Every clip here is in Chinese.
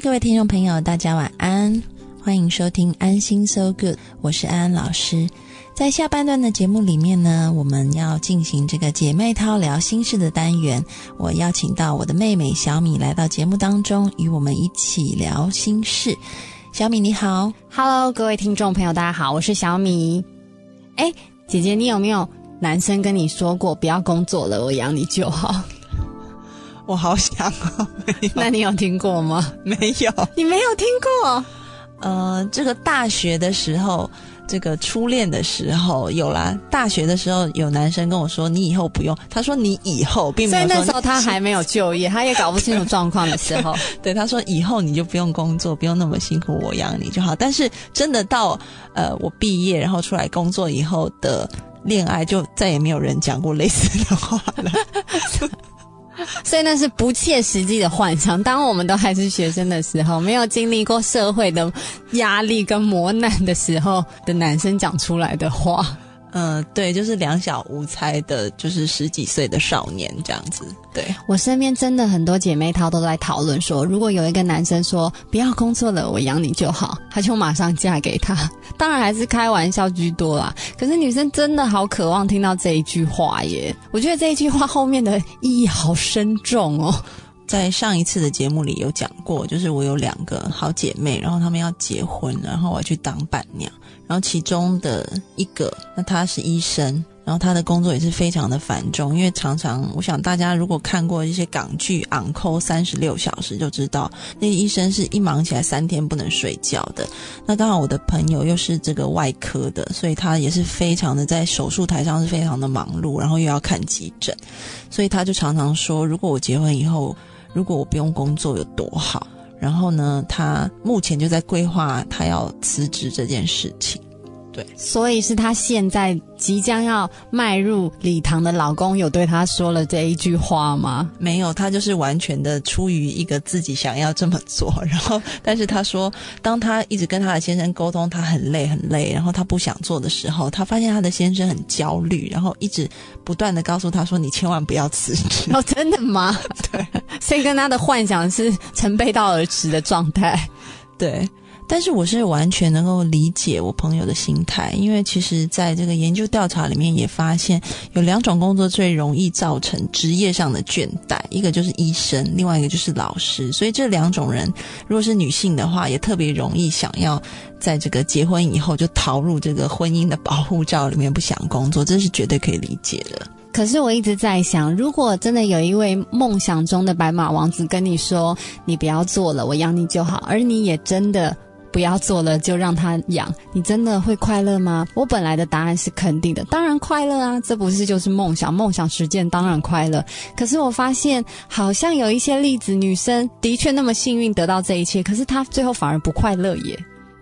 各位听众朋友，大家晚安，欢迎收听安心 So Good，我是安安老师。在下半段的节目里面呢，我们要进行这个姐妹淘聊心事的单元。我邀请到我的妹妹小米来到节目当中，与我们一起聊心事。小米你好，Hello，各位听众朋友，大家好，我是小米。哎，姐姐，你有没有男生跟你说过不要工作了，我养你就好？我好想哦，那你有听过吗？没有，你没有听过？呃，这个大学的时候。这个初恋的时候有啦，大学的时候有男生跟我说：“你以后不用。”他说：“你以后并没有。”所以那时候他还没有就业，他也搞不清楚状况的时候，对他说：“以后你就不用工作，不用那么辛苦，我养你就好。”但是真的到呃我毕业然后出来工作以后的恋爱，就再也没有人讲过类似的话了。所以那是不切实际的幻想。当我们都还是学生的时候，没有经历过社会的压力跟磨难的时候的男生讲出来的话。嗯，对，就是两小无猜的，就是十几岁的少年这样子。对我身边真的很多姐妹淘都在讨论说，如果有一个男生说不要工作了，我养你就好，他就马上嫁给他。当然还是开玩笑居多啦。可是女生真的好渴望听到这一句话耶！我觉得这一句话后面的意义好深重哦。在上一次的节目里有讲过，就是我有两个好姐妹，然后她们要结婚，然后我要去当伴娘。然后其中的一个，那她是医生，然后她的工作也是非常的繁重，因为常常，我想大家如果看过一些港剧《昂扣三十六小时》，就知道那个医生是一忙起来三天不能睡觉的。那刚好我的朋友又是这个外科的，所以他也是非常的在手术台上是非常的忙碌，然后又要看急诊，所以他就常常说，如果我结婚以后，如果我不用工作有多好。然后呢，他目前就在规划他要辞职这件事情。对，所以是他现在即将要迈入礼堂的老公有对他说了这一句话吗？没有，他就是完全的出于一个自己想要这么做。然后，但是他说，当他一直跟他的先生沟通，他很累很累，然后他不想做的时候，他发现他的先生很焦虑，然后一直不断的告诉他说：“你千万不要辞职。”哦，真的吗？对，所以跟他的幻想是成背道而驰的状态。对。但是我是完全能够理解我朋友的心态，因为其实在这个研究调查里面也发现，有两种工作最容易造成职业上的倦怠，一个就是医生，另外一个就是老师。所以这两种人，如果是女性的话，也特别容易想要在这个结婚以后就逃入这个婚姻的保护罩里面，不想工作，这是绝对可以理解的。可是我一直在想，如果真的有一位梦想中的白马王子跟你说：“你不要做了，我养你就好。”而你也真的。不要做了，就让他养。你真的会快乐吗？我本来的答案是肯定的，当然快乐啊！这不是就是梦想？梦想实践当然快乐。可是我发现，好像有一些例子，女生的确那么幸运得到这一切，可是她最后反而不快乐耶。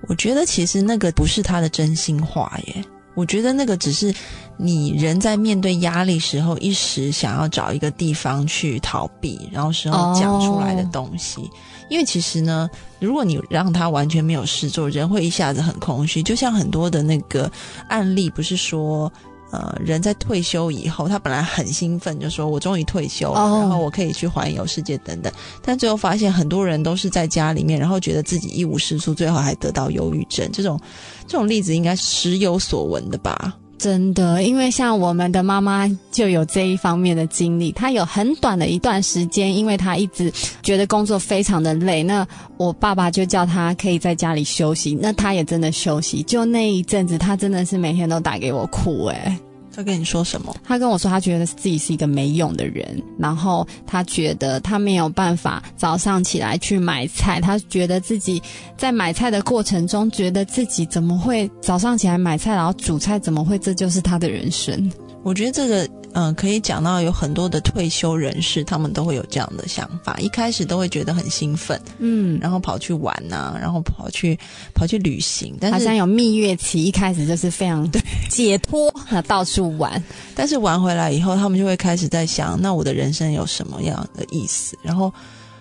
我觉得其实那个不是她的真心话耶。我觉得那个只是你人在面对压力时候，一时想要找一个地方去逃避，然后时候讲出来的东西。因为其实呢，如果你让他完全没有事做，人会一下子很空虚。就像很多的那个案例，不是说，呃，人在退休以后，他本来很兴奋，就说我终于退休了，然后我可以去环游世界等等。但最后发现，很多人都是在家里面，然后觉得自己一无是处，最后还得到忧郁症。这种这种例子应该时有所闻的吧。真的，因为像我们的妈妈就有这一方面的经历。她有很短的一段时间，因为她一直觉得工作非常的累，那我爸爸就叫她可以在家里休息，那她也真的休息。就那一阵子，她真的是每天都打给我哭，哎。他跟你说什么？他跟我说，他觉得自己是一个没用的人，然后他觉得他没有办法早上起来去买菜，他觉得自己在买菜的过程中，觉得自己怎么会早上起来买菜，然后煮菜，怎么会这就是他的人生？我觉得这个。嗯，可以讲到有很多的退休人士，他们都会有这样的想法。一开始都会觉得很兴奋，嗯，然后跑去玩呐，然后跑去跑去旅行，但是好像有蜜月期，一开始就是非常对解脱，到处玩。但是玩回来以后，他们就会开始在想，那我的人生有什么样的意思？然后。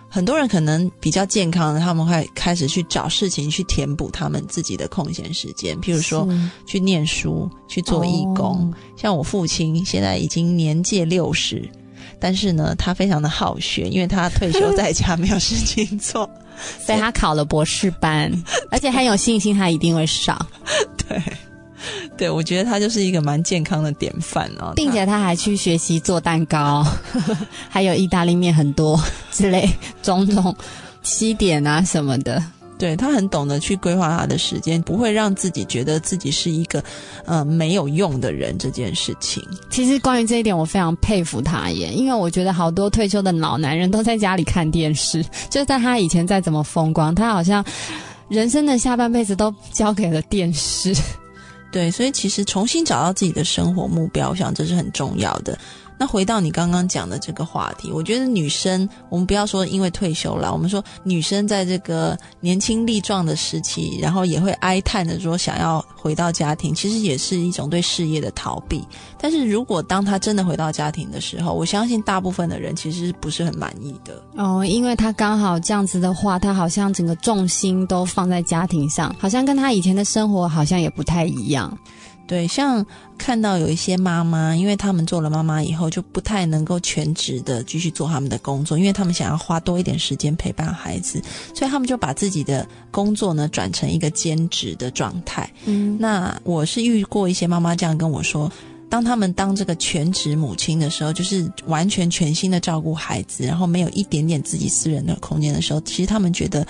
很多人可能比较健康的，他们会开始去找事情去填补他们自己的空闲时间，譬如说去念书、去做义工。像我父亲现在已经年届六十，但是呢，他非常的好学，因为他退休在家没有事情做，所以他考了博士班，而且很有信心，他一定会上。对，对，我觉得他就是一个蛮健康的典范哦，并且他还去学习做蛋糕，还有意大利面很多 之类种种西点啊什么的。对他很懂得去规划他的时间，不会让自己觉得自己是一个呃没有用的人。这件事情，其实关于这一点，我非常佩服他耶，因为我觉得好多退休的老男人都在家里看电视，就在他以前再怎么风光，他好像人生的下半辈子都交给了电视。对，所以其实重新找到自己的生活目标，我想这是很重要的。那回到你刚刚讲的这个话题，我觉得女生，我们不要说因为退休了，我们说女生在这个年轻力壮的时期，然后也会哀叹的说想要回到家庭，其实也是一种对事业的逃避。但是如果当她真的回到家庭的时候，我相信大部分的人其实不是很满意的哦，因为她刚好这样子的话，她好像整个重心都放在家庭上，好像跟她以前的生活好像也不太一样。对，像看到有一些妈妈，因为他们做了妈妈以后，就不太能够全职的继续做他们的工作，因为他们想要花多一点时间陪伴孩子，所以他们就把自己的工作呢转成一个兼职的状态。嗯，那我是遇过一些妈妈这样跟我说，当他们当这个全职母亲的时候，就是完全全心的照顾孩子，然后没有一点点自己私人的空间的时候，其实他们觉得。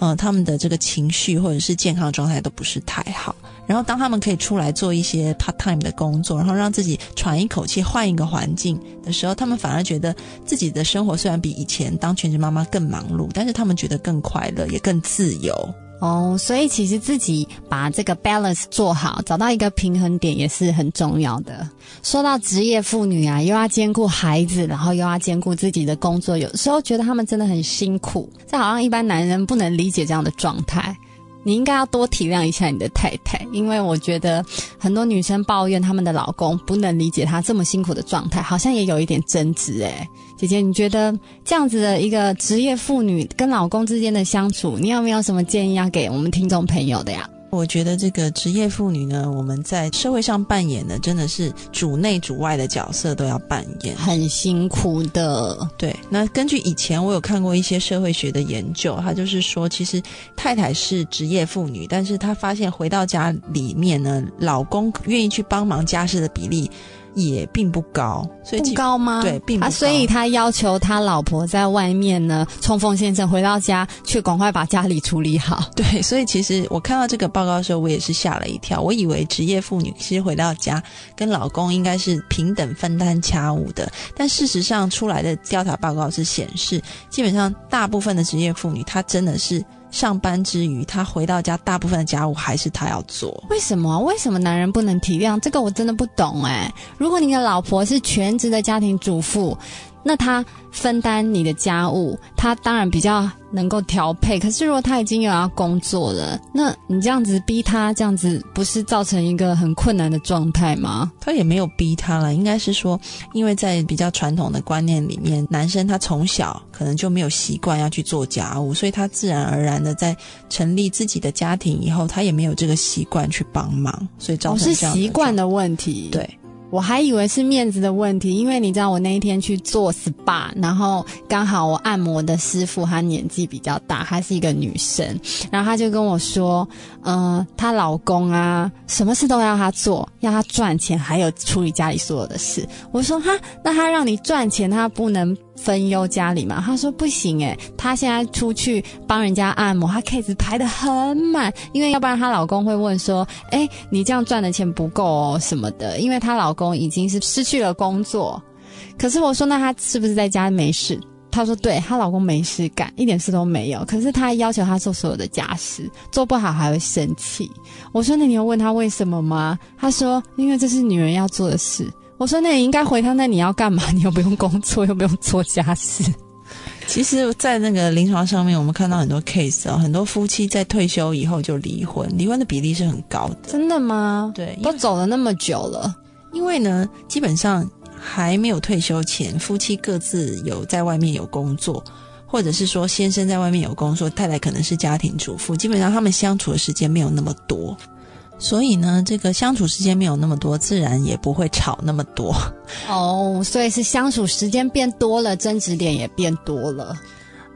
嗯，他们的这个情绪或者是健康状态都不是太好。然后，当他们可以出来做一些 part time 的工作，然后让自己喘一口气、换一个环境的时候，他们反而觉得自己的生活虽然比以前当全职妈妈更忙碌，但是他们觉得更快乐，也更自由。哦，所以其实自己把这个 balance 做好，找到一个平衡点也是很重要的。说到职业妇女啊，又要兼顾孩子，然后又要兼顾自己的工作，有时候觉得他们真的很辛苦。这好像一般男人不能理解这样的状态。你应该要多体谅一下你的太太，因为我觉得很多女生抱怨他们的老公不能理解她这么辛苦的状态，好像也有一点争执诶。姐姐，你觉得这样子的一个职业妇女跟老公之间的相处，你有没有什么建议要给我们听众朋友的呀？我觉得这个职业妇女呢，我们在社会上扮演的真的是主内主外的角色都要扮演，很辛苦的。对，那根据以前我有看过一些社会学的研究，他就是说，其实太太是职业妇女，但是她发现回到家里面呢，老公愿意去帮忙家事的比例。也并不高，所以不高吗？对，并不高。所以他要求他老婆在外面呢，冲锋陷阵，回到家却赶快把家里处理好。对，所以其实我看到这个报告的时候，我也是吓了一跳。我以为职业妇女其实回到家跟老公应该是平等分担家务的，但事实上出来的调查报告是显示，基本上大部分的职业妇女，她真的是。上班之余，他回到家，大部分的家务还是他要做。为什么？为什么男人不能体谅？这个我真的不懂哎。如果你的老婆是全职的家庭主妇。那他分担你的家务，他当然比较能够调配。可是如果他已经有要工作了，那你这样子逼他，这样子不是造成一个很困难的状态吗？他也没有逼他了，应该是说，因为在比较传统的观念里面，男生他从小可能就没有习惯要去做家务，所以他自然而然的在成立自己的家庭以后，他也没有这个习惯去帮忙，所以造成这样。是习惯的问题。对。我还以为是面子的问题，因为你知道我那一天去做 SPA，然后刚好我按摩的师傅她年纪比较大，她是一个女生，然后她就跟我说，嗯，她老公啊，什么事都要她做，要她赚钱，还有处理家里所有的事。我说哈，那她让你赚钱，她不能。分忧家里嘛，他说不行诶，他现在出去帮人家按摩，他 case 排的很满，因为要不然她老公会问说，哎，你这样赚的钱不够哦什么的，因为她老公已经是失去了工作。可是我说，那她是不是在家没事？她说，对，她老公没事干，一点事都没有。可是她要求她做所有的家事，做不好还会生气。我说，那你要问她为什么吗？她说，因为这是女人要做的事。我说：“那你应该回他，那你要干嘛？你又不用工作，又不用做家事。其实，在那个临床上面，我们看到很多 case 啊，很多夫妻在退休以后就离婚，离婚的比例是很高的。真的吗？对，都走了那么久了。因为呢，基本上还没有退休前，夫妻各自有在外面有工作，或者是说先生在外面有工作，太太可能是家庭主妇，基本上他们相处的时间没有那么多。”所以呢，这个相处时间没有那么多，自然也不会吵那么多。哦，所以是相处时间变多了，争执点也变多了。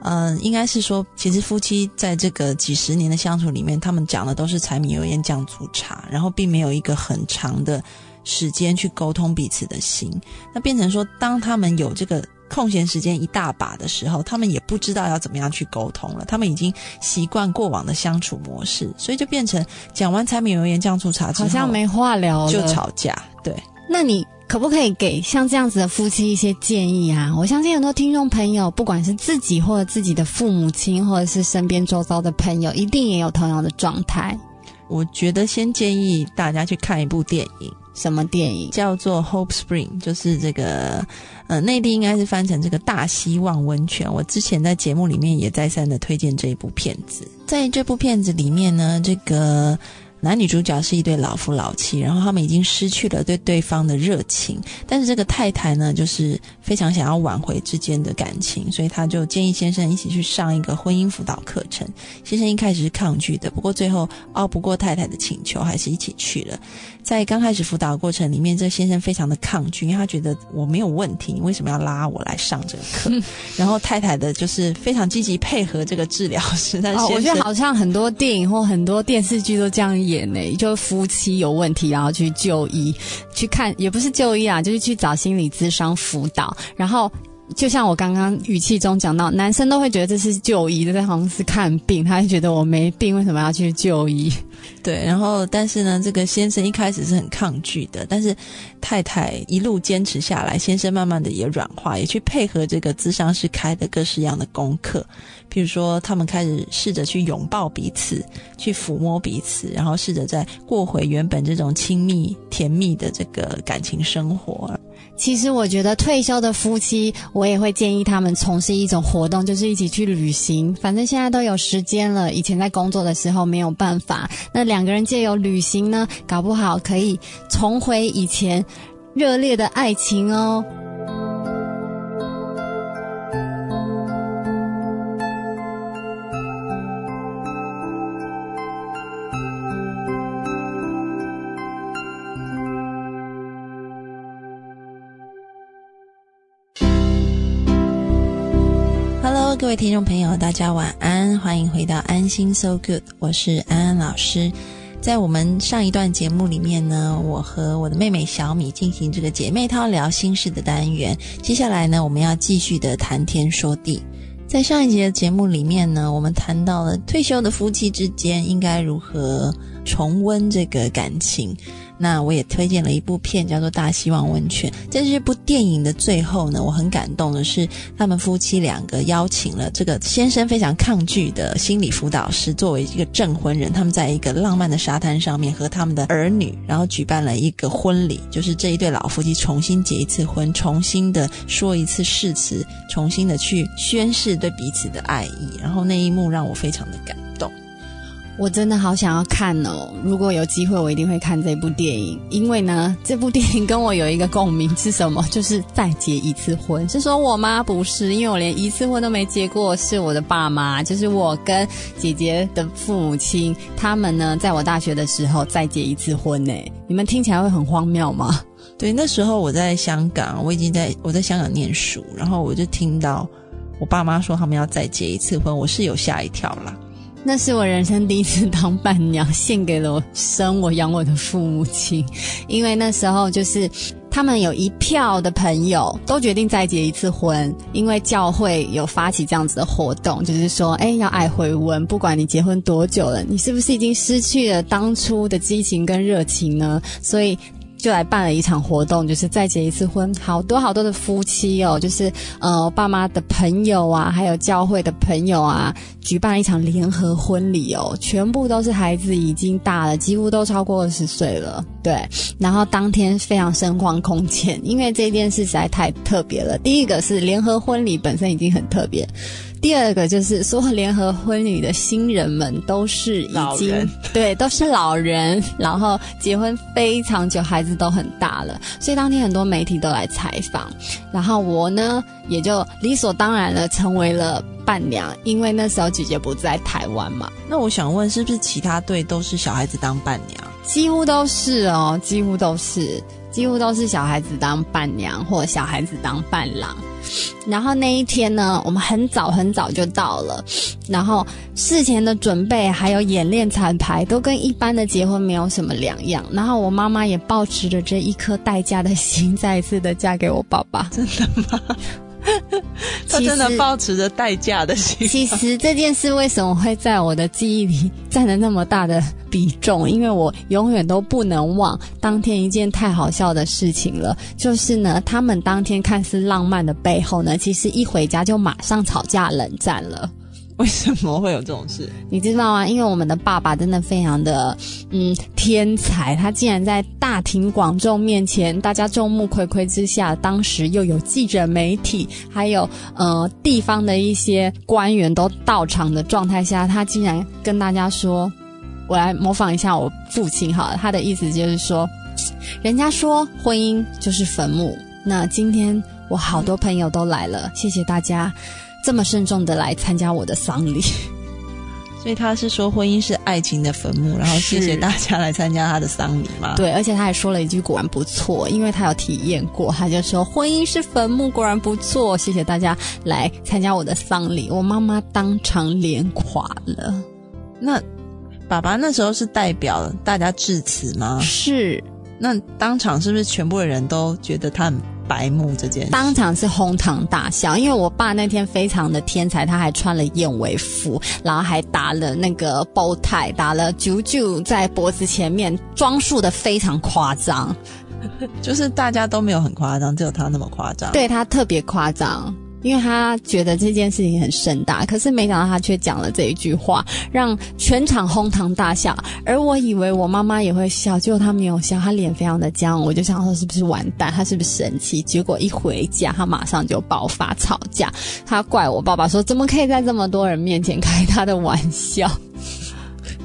嗯，应该是说，其实夫妻在这个几十年的相处里面，他们讲的都是柴米油盐酱醋茶，然后并没有一个很长的时间去沟通彼此的心。那变成说，当他们有这个空闲时间一大把的时候，他们也不知道要怎么样去沟通了。他们已经习惯过往的相处模式，所以就变成讲完柴米油盐酱醋茶之后，好像没话聊了，就吵架。对，那你。可不可以给像这样子的夫妻一些建议啊？我相信很多听众朋友，不管是自己或者自己的父母亲，或者是身边周遭的朋友，一定也有同样的状态。我觉得先建议大家去看一部电影，什么电影？叫做《Hope Spring》，就是这个呃，内地应该是翻成这个大希望温泉。我之前在节目里面也再三的推荐这一部片子。在这部片子里面呢，这个。男女主角是一对老夫老妻，然后他们已经失去了对对方的热情，但是这个太太呢，就是非常想要挽回之间的感情，所以他就建议先生一起去上一个婚姻辅导课程。先生一开始是抗拒的，不过最后拗不过太太的请求，还是一起去了。在刚开始辅导过程里面，这先生非常的抗拒，因为他觉得我没有问题，你为什么要拉我来上这个课？然后太太的就是非常积极配合这个治疗师。但是我觉得好像很多电影或很多电视剧都这样演。就夫妻有问题，然后去就医，去看也不是就医啊，就是去找心理咨商辅导。然后就像我刚刚语气中讲到，男生都会觉得这是就医，这好像是看病，他就觉得我没病，为什么要去就医？对，然后但是呢，这个先生一开始是很抗拒的，但是太太一路坚持下来，先生慢慢的也软化，也去配合这个咨商师开的各式样的功课，譬如说他们开始试着去拥抱彼此，去抚摸彼此，然后试着再过回原本这种亲密甜蜜的这个感情生活。其实我觉得退休的夫妻，我也会建议他们从事一种活动，就是一起去旅行。反正现在都有时间了，以前在工作的时候没有办法。那两个人借由旅行呢，搞不好可以重回以前热烈的爱情哦。位听众朋友，大家晚安，欢迎回到安心 So Good，我是安安老师。在我们上一段节目里面呢，我和我的妹妹小米进行这个姐妹淘聊心事的单元。接下来呢，我们要继续的谈天说地。在上一节的节目里面呢，我们谈到了退休的夫妻之间应该如何重温这个感情。那我也推荐了一部片，叫做《大希望温泉》。在这部电影的最后呢，我很感动的是，他们夫妻两个邀请了这个先生非常抗拒的心理辅导师作为一个证婚人。他们在一个浪漫的沙滩上面和他们的儿女，然后举办了一个婚礼，就是这一对老夫妻重新结一次婚，重新的说一次誓词，重新的去宣誓对彼此的爱意。然后那一幕让我非常的感。我真的好想要看哦！如果有机会，我一定会看这部电影。因为呢，这部电影跟我有一个共鸣是什么？就是再结一次婚。是说我妈不是，因为我连一次婚都没结过，是我的爸妈，就是我跟姐姐的父母亲，他们呢，在我大学的时候再结一次婚呢。你们听起来会很荒谬吗？对，那时候我在香港，我已经在我在香港念书，然后我就听到我爸妈说他们要再结一次婚，我是有吓一跳啦。那是我人生第一次当伴娘，献给了我生我养我的父母亲。因为那时候就是他们有一票的朋友都决定再结一次婚，因为教会有发起这样子的活动，就是说，哎，要爱回温，不管你结婚多久了，你是不是已经失去了当初的激情跟热情呢？所以。就来办了一场活动，就是再结一次婚，好多好多的夫妻哦，就是呃爸妈的朋友啊，还有教会的朋友啊，举办一场联合婚礼哦，全部都是孩子已经大了，几乎都超过二十岁了，对。然后当天非常声光空前，因为这件事实在太特别了。第一个是联合婚礼本身已经很特别。第二个就是说，联合婚礼的新人们都是已经对，都是老人，然后结婚非常久，孩子都很大了，所以当天很多媒体都来采访，然后我呢也就理所当然的成为了伴娘，因为那时候姐姐不在台湾嘛。那我想问，是不是其他队都是小孩子当伴娘？几乎都是哦，几乎都是，几乎都是小孩子当伴娘或小孩子当伴郎。然后那一天呢，我们很早很早就到了，然后事前的准备还有演练彩排都跟一般的结婚没有什么两样。然后我妈妈也抱持着这一颗待嫁的心，再一次的嫁给我爸爸。真的吗？他真的抱持着代价的心。其实这件事为什么会在我的记忆里占了那么大的比重？因为我永远都不能忘当天一件太好笑的事情了。就是呢，他们当天看似浪漫的背后呢，其实一回家就马上吵架冷战了。为什么会有这种事？你知道吗？因为我们的爸爸真的非常的嗯天才，他竟然在大庭广众面前，大家众目睽睽之下，当时又有记者、媒体，还有呃地方的一些官员都到场的状态下，他竟然跟大家说：“我来模仿一下我父亲，好了，他的意思就是说，人家说婚姻就是坟墓，那今天我好多朋友都来了，谢谢大家。”这么慎重的来参加我的丧礼，所以他是说婚姻是爱情的坟墓，然后谢谢大家来参加他的丧礼嘛？对，而且他还说了一句果然不错，因为他有体验过，他就说婚姻是坟墓，果然不错，谢谢大家来参加我的丧礼。我妈妈当场脸垮了。那爸爸那时候是代表大家致辞吗？是。那当场是不是全部的人都觉得他很？白目这件，当场是哄堂大笑，因为我爸那天非常的天才，他还穿了燕尾服，然后还打了那个包带，打了九九在脖子前面，装束的非常夸张，就是大家都没有很夸张，只有他那么夸张，对他特别夸张。因为他觉得这件事情很盛大，可是没想到他却讲了这一句话，让全场哄堂大笑。而我以为我妈妈也会笑，结果她没有笑，她脸非常的僵。我就想说是不是完蛋，她是不是生气？结果一回家，她马上就爆发吵架，她怪我爸爸说怎么可以在这么多人面前开他的玩笑。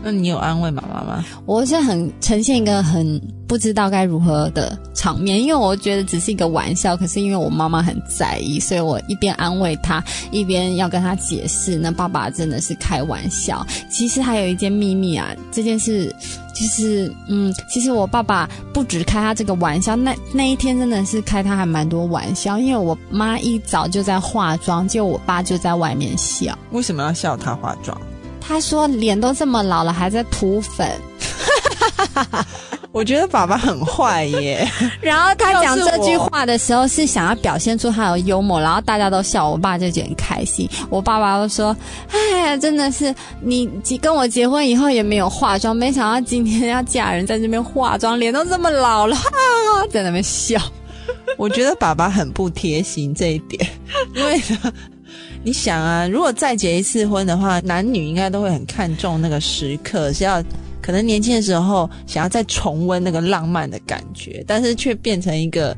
那你有安慰妈妈吗？我是很呈现一个很不知道该如何的场面，因为我觉得只是一个玩笑，可是因为我妈妈很在意，所以我一边安慰她，一边要跟她解释，那爸爸真的是开玩笑。其实还有一件秘密啊，这件事就是，嗯，其实我爸爸不止开他这个玩笑，那那一天真的是开他还蛮多玩笑，因为我妈一早就在化妆，就我爸就在外面笑。为什么要笑他化妆？他说：“脸都这么老了，还在涂粉。”我觉得爸爸很坏耶。然后他讲这句话的时候，是想要表现出他有幽默，然后大家都笑，我爸就觉得很开心。我爸爸都说：“哎呀，真的是你跟我结婚以后也没有化妆，没想到今天要嫁人，在这边化妆，脸都这么老了，在那边笑。”我觉得爸爸很不贴心这一点，因为。你想啊，如果再结一次婚的话，男女应该都会很看重那个时刻，是要可能年轻的时候想要再重温那个浪漫的感觉，但是却变成一个。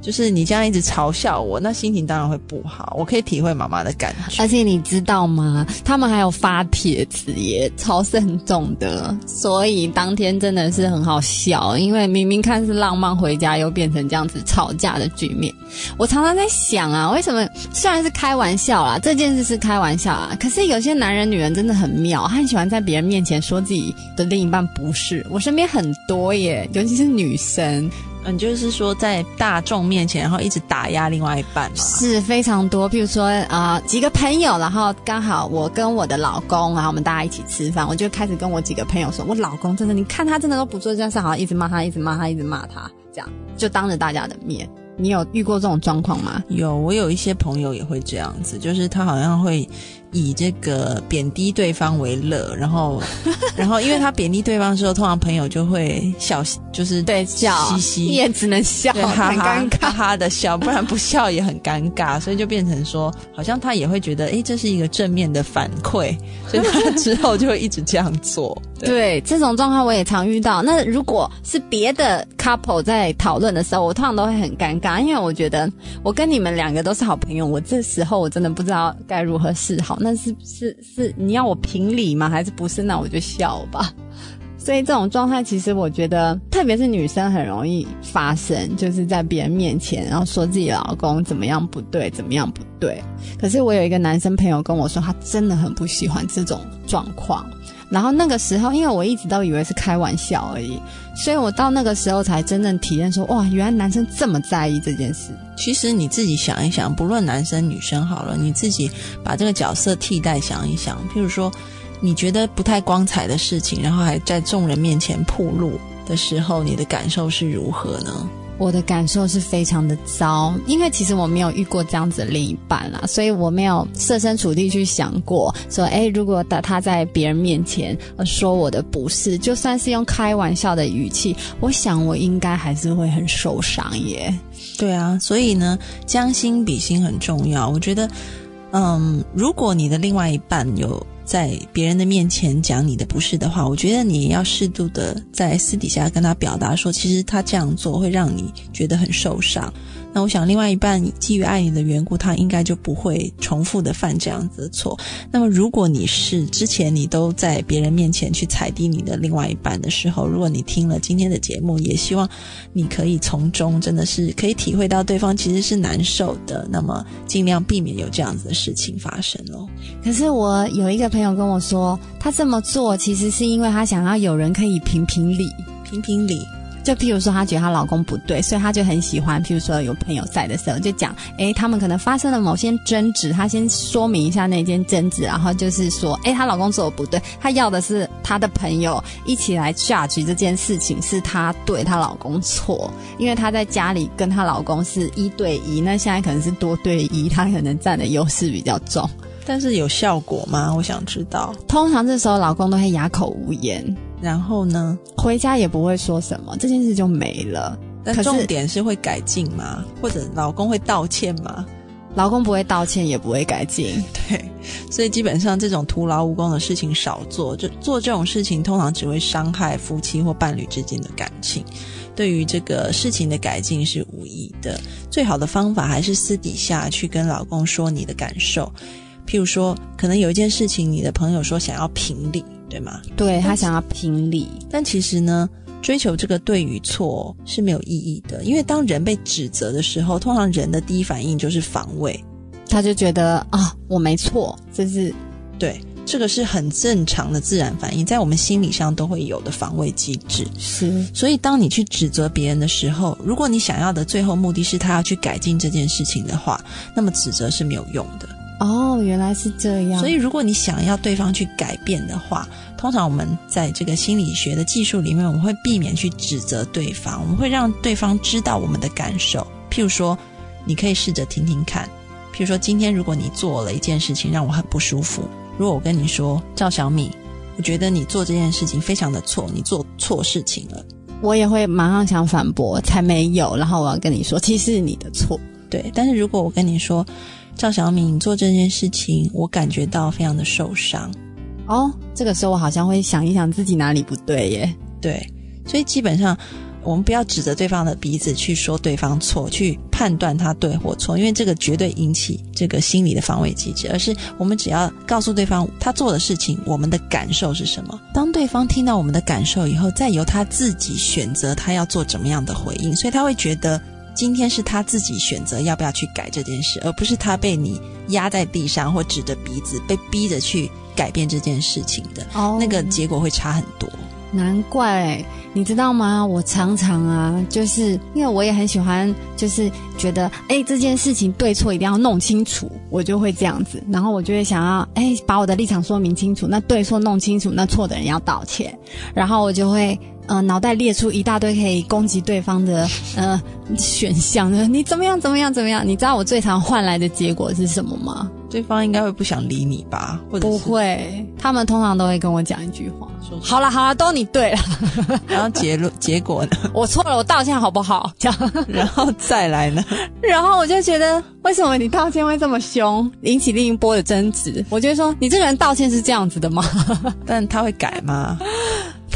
就是你这样一直嘲笑我，那心情当然会不好。我可以体会妈妈的感觉。而且你知道吗？他们还有发帖子耶，超慎重的。所以当天真的是很好笑，因为明明看是浪漫回家，又变成这样子吵架的局面。我常常在想啊，为什么虽然是开玩笑啦，这件事是开玩笑啊，可是有些男人女人真的很妙，他很喜欢在别人面前说自己的另一半不是。我身边很多耶，尤其是女生。嗯，就是说在大众面前，然后一直打压另外一半嘛，是非常多。譬如说啊，几个朋友，然后刚好我跟我的老公，然后我们大家一起吃饭，我就开始跟我几个朋友说，我老公真的，你看他真的都不做这件事，好像一直骂他，一直骂他，一直骂他，这样就当着大家的面。你有遇过这种状况吗？有，我有一些朋友也会这样子，就是他好像会。以这个贬低对方为乐，然后，然后，因为他贬低对方的时候，通常朋友就会笑，就是对笑嘻嘻，你也只能笑，很尴尬，哈哈的笑，不然不笑也很尴尬，所以就变成说，好像他也会觉得，哎，这是一个正面的反馈，所以他之后就会一直这样做。对，这种状况我也常遇到。那如果是别的 couple 在讨论的时候，我通常都会很尴尬，因为我觉得我跟你们两个都是好朋友，我这时候我真的不知道该如何是好。那是是是，你要我评理吗？还是不是？那我就笑吧。所以这种状态，其实我觉得，特别是女生很容易发生，就是在别人面前，然后说自己老公怎么样不对，怎么样不对。可是我有一个男生朋友跟我说，他真的很不喜欢这种状况。然后那个时候，因为我一直都以为是开玩笑而已，所以我到那个时候才真正体验说，哇，原来男生这么在意这件事。其实你自己想一想，不论男生女生好了，你自己把这个角色替代想一想，譬如说你觉得不太光彩的事情，然后还在众人面前铺路的时候，你的感受是如何呢？我的感受是非常的糟，因为其实我没有遇过这样子的另一半啦，所以我没有设身处地去想过，说，哎，如果他他在别人面前说我的不是，就算是用开玩笑的语气，我想我应该还是会很受伤耶。对啊，所以呢，将心比心很重要。我觉得，嗯，如果你的另外一半有。在别人的面前讲你的不是的话，我觉得你要适度的在私底下跟他表达说，其实他这样做会让你觉得很受伤。那我想，另外一半基于爱你的缘故，他应该就不会重复的犯这样子的错。那么，如果你是之前你都在别人面前去踩低你的另外一半的时候，如果你听了今天的节目，也希望你可以从中真的是可以体会到对方其实是难受的。那么，尽量避免有这样子的事情发生喽。可是我有一个朋友跟我说，他这么做其实是因为他想要有人可以评评理，评评理。就譬如说，她觉得她老公不对，所以她就很喜欢。譬如说，有朋友在的时候，就讲，哎，他们可能发生了某些争执，她先说明一下那件争执，然后就是说，哎，她老公做的不对，她要的是她的朋友一起来 judge 这件事情是她对，她老公错，因为她在家里跟她老公是一对一，那现在可能是多对一，她可能占的优势比较重。但是有效果吗？我想知道。通常这时候老公都会哑口无言。然后呢？回家也不会说什么，这件事就没了。但重点是会改进吗？或者老公会道歉吗？老公不会道歉，也不会改进。对，所以基本上这种徒劳无功的事情少做。就做这种事情，通常只会伤害夫妻或伴侣之间的感情。对于这个事情的改进是无益的。最好的方法还是私底下去跟老公说你的感受。譬如说，可能有一件事情，你的朋友说想要评理。对吗？对他想要评理，但其实呢，追求这个对与错是没有意义的。因为当人被指责的时候，通常人的第一反应就是防卫，他就觉得啊，我没错，这是对，这个是很正常的自然反应，在我们心理上都会有的防卫机制。是，所以当你去指责别人的时候，如果你想要的最后目的是他要去改进这件事情的话，那么指责是没有用的。哦，原来是这样。所以，如果你想要对方去改变的话，通常我们在这个心理学的技术里面，我们会避免去指责对方，我们会让对方知道我们的感受。譬如说，你可以试着听听看。譬如说，今天如果你做了一件事情让我很不舒服，如果我跟你说赵小米，我觉得你做这件事情非常的错，你做错事情了，我也会马上想反驳，才没有。然后我要跟你说，其实是你的错。对，但是如果我跟你说。赵小敏做这件事情，我感觉到非常的受伤。哦，这个时候我好像会想一想自己哪里不对耶。对，所以基本上我们不要指着对方的鼻子去说对方错，去判断他对或错，因为这个绝对引起这个心理的防卫机制。而是我们只要告诉对方他做的事情，我们的感受是什么。当对方听到我们的感受以后，再由他自己选择他要做怎么样的回应，所以他会觉得。今天是他自己选择要不要去改这件事，而不是他被你压在地上或指着鼻子被逼着去改变这件事情的。哦，那个结果会差很多。难怪，你知道吗？我常常啊，就是因为我也很喜欢，就是觉得哎，这件事情对错一定要弄清楚，我就会这样子。然后我就会想要哎，把我的立场说明清楚，那对错弄清楚，那错的人要道歉。然后我就会。呃，脑袋列出一大堆可以攻击对方的呃选项，你怎么样？怎么样？怎么样？你知道我最常换来的结果是什么吗？对方应该会不想理你吧？或者不会？他们通常都会跟我讲一句话：说好了，好了，都你对了。然后结论 结果呢？我错了，我道歉好不好？这样，然后再来呢？然后我就觉得，为什么你道歉会这么凶，引起另一波的争执？我就说，你这个人道歉是这样子的吗？但他会改吗？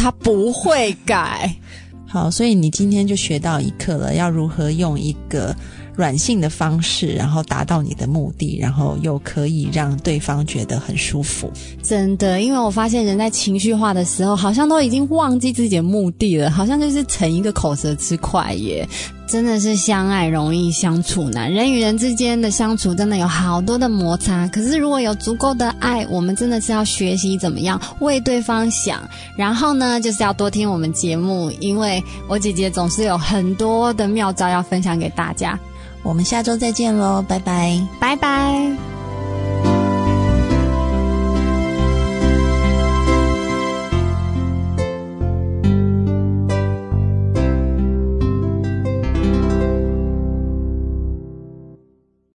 他不会改，好，所以你今天就学到一课了，要如何用一个软性的方式，然后达到你的目的，然后又可以让对方觉得很舒服。真的，因为我发现人在情绪化的时候，好像都已经忘记自己的目的了，好像就是逞一个口舌之快耶。真的是相爱容易相处难，人与人之间的相处真的有好多的摩擦。可是如果有足够的爱，我们真的是要学习怎么样为对方想。然后呢，就是要多听我们节目，因为我姐姐总是有很多的妙招要分享给大家。我们下周再见喽，拜拜，拜拜。